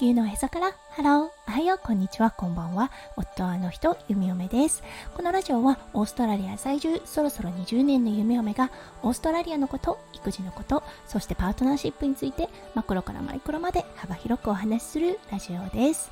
球のへそからハロー。おはようこんにちは。こんばんは。夫あの人弓嫁です。このラジオはオーストラリア在住そろそろ20年の弓嫁がオーストラリアのこと育児のことそしてパートナーシップについてマクロからマイクロまで幅広くお話しするラジオです。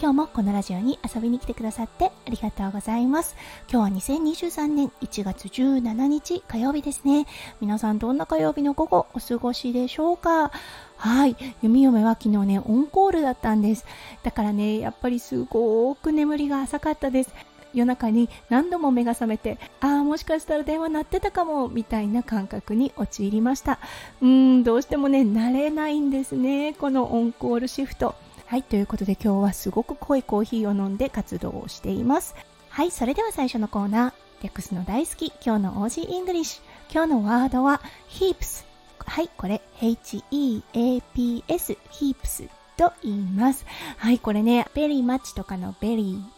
今日もこのラジオに遊びに来てくださってありがとうございます。今日は2023年1月17日火曜日ですね。皆さんどんな火曜日の午後お過ごしでしょうか？はい。弓嫁は昨日ね、オンコールだったんです。だからね、やっぱりすごく眠りが浅かったです。夜中に何度も目が覚めてああもしかしたら電話鳴ってたかもみたいな感覚に陥りましたうーんどうしてもね慣れないんですねこのオンコールシフトはい、ということで今日はすごく濃いコーヒーを飲んで活動をしています。はい、それでは最初のコーナー、レックスの大好き、今日の Aussie English。今日のワードは heaps。はい、これ H-E-A-P-S、heaps と言います。はい、これね、 very much とかの very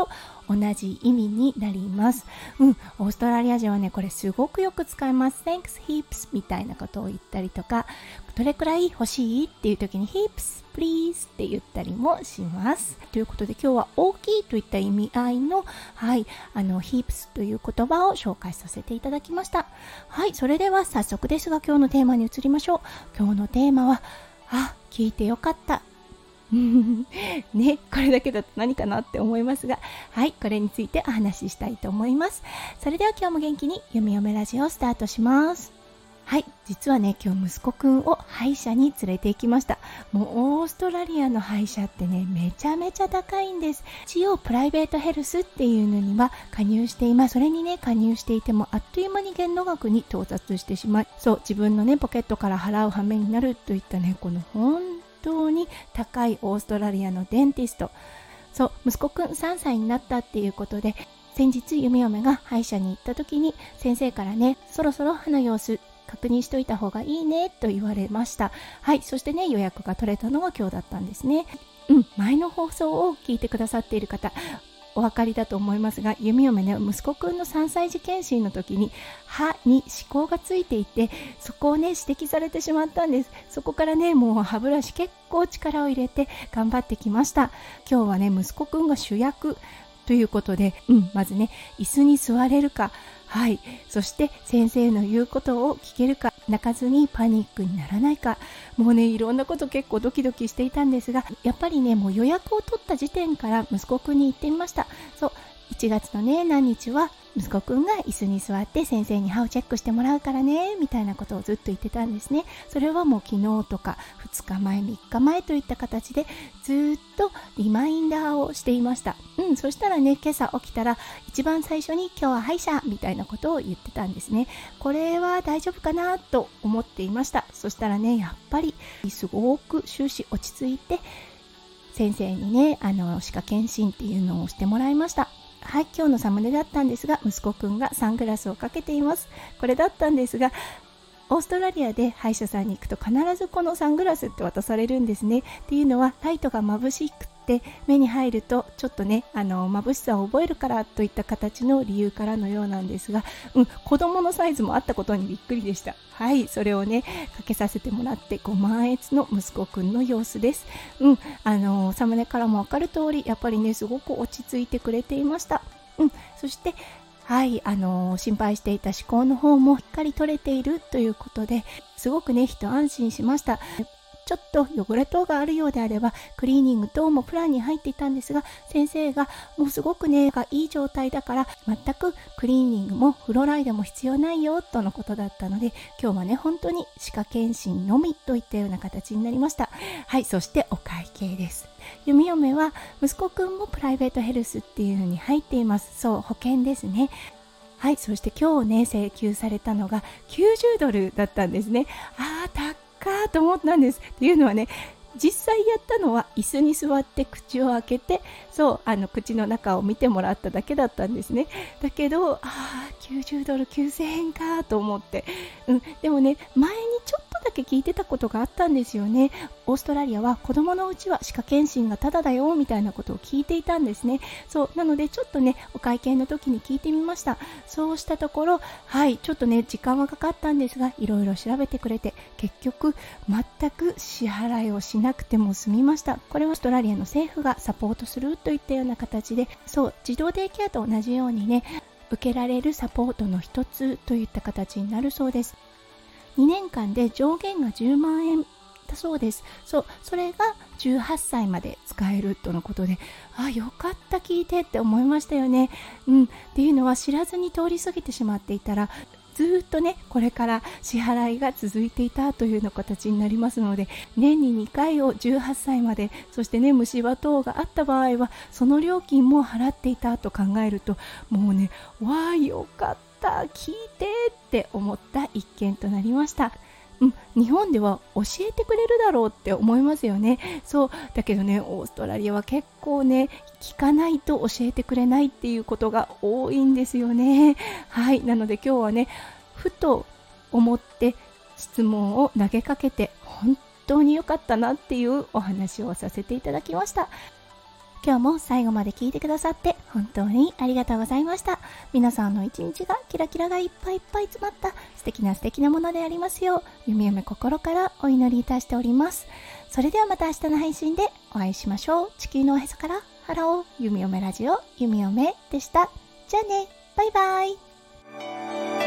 と同じ意味になります。うん、オーストラリア人はね、これすごくよく使います。Thanks heaps みたいなことを言ったりとか、どれくらい欲しいっていう時に heaps please って言ったりもします。ということで今日は大きいといった意味合いの、はい、あの heaps という言葉を紹介させていただきました。はい、それでは早速ですが今日のテーマに移りましょう。今日のテーマは、あ、聞いてよかった。ね、これだけだと何かなって思いますが、はい、これについてお話ししたいと思います。それでは今日も元気に読み読めラジオをスタートします。はい、実はね、今日息子くんを歯医者に連れて行きました。もうオーストラリアの歯医者ってね、めちゃめちゃ高いんです。一応プライベートヘルスっていうのには加入しています。それにね、加入していてもあっという間に限度額に到達してしまい、そう、自分のね、ポケットから払う羽目になるといったね、この本当に高いオーストラリアのデンティスト。そう、息子くん3歳になったっていうことで、先日夢嫁が歯医者に行った時に先生からねそろそろ歯の様子確認しといた方がいいねと言われましたはいそしてね予約が取れたのが今日だったんですねうん前の放送を聞いてくださっている方お分かりだと思いますが弓嫁ね息子くんの3歳児検診の時に歯に歯垢がついていてそこをね指摘されてしまったんです。そこからねもう歯ブラシ結構力を入れて頑張ってきました。今日はね息子くんが主役ということで、うん、まずね椅子に座れるか。はい、そして先生の言うことを聞けるか。泣かずにパニックにならないか。もうねいろんなこと結構ドキドキしていたんですがやっぱりねもう予約を取った時点から息子くんに言ってみました。そう1月のね何日は息子くんが椅子に座って先生に歯をチェックしてもらうからねみたいなことをずっと言ってたんですね。それはもう昨日とか2日前3日前といった形でずっとリマインダーをしていました。うんそしたらね今朝起きたら一番最初に今日は歯医者みたいなことを言ってたんですね。これは大丈夫かなと思っていました。そしたらねやっぱりすごく終始落ち着いて先生にねあの歯科検診っていうのをしてもらいました。はい、今日のサムネだったんですが、息子くんがサングラスをかけています。これだったんですが、オーストラリアで歯医者さんに行くと必ずこのサングラスって渡されるんですね。っていうのはライトが眩しくて目に入るとちょっとねあの眩しさを覚えるからといった形の理由からのようなんですが、うん、子供のサイズもあったことにびっくりでした。はいそれをねかけさせてもらってご満悦の息子くんの様子です。うんあのサムネからも分かる通りやっぱりねすごく落ち着いてくれていました。うんそしてはい、あの、心配していた思考の方もしっかり取れているということですごくね一安心しました。ちょっと汚れ等があるようであればクリーニング等もプランに入っていたんですが先生がもうすごくねがいい状態だから全くクリーニングもフロライドも必要ないよとのことだったので今日はね本当に歯科検診のみといったような形になりました。はいそしてお会計です。弓嫁は息子くんもプライベートヘルスっていうのに入っています。そう保険ですね。はい、そして今日ね、請求されたのが90ドルだったんですね。ああ、ーと思ったんです。っていうのはね実際やったのは椅子に座って口を開けてそうあの口の中を見てもらっただけだったんですねだけどああ90ドル9000円かと思って、うん、でもね前にちょけけ聞いてたことがあったんですよね。オーストラリアは子供のうちは歯科検診がタダだよみたいなことを聞いていたんですね。そうなのでちょっとねお会計の時に聞いてみました。そうしたところはいちょっとね時間はかかったんですがいろいろ調べてくれて結局全く支払いをしなくても済みました。これはオーストラリアの政府がサポートするといったような形でそう児童デイケアと同じようにね受けられるサポートの一つといった形になるそうです。2年間で上限が10万円だそうです。そうそれが18歳まで使えるとのことであよかった聞いてって思いましたよね。うん。っていうのは知らずに通り過ぎてしまっていたらずっとねこれから支払いが続いていたというような形になりますので年に2回を18歳までそしてね虫歯等があった場合はその料金も払っていたと考えるともうねわあよかった。聞いてって思った一件となりました。うん、日本では教えてくれるだろうって思いますよね。そうだけどねオーストラリアは結構ね聞かないと教えてくれないっていうことが多いんですよね。はいなので今日はねふと思って質問を投げかけて本当に良かったなっていうお話をさせていただきました。今日も最後まで聞いてくださって本当にありがとうございました。皆さんの一日がキラキラがいっぱいいっぱい詰まった素敵な素敵なものでありますよう、弓嫁心からお祈りいたしております。それではまた明日の配信でお会いしましょう。地球のおへそからハロー、弓嫁ラジオ、弓嫁でした。じゃあね、バイバイ。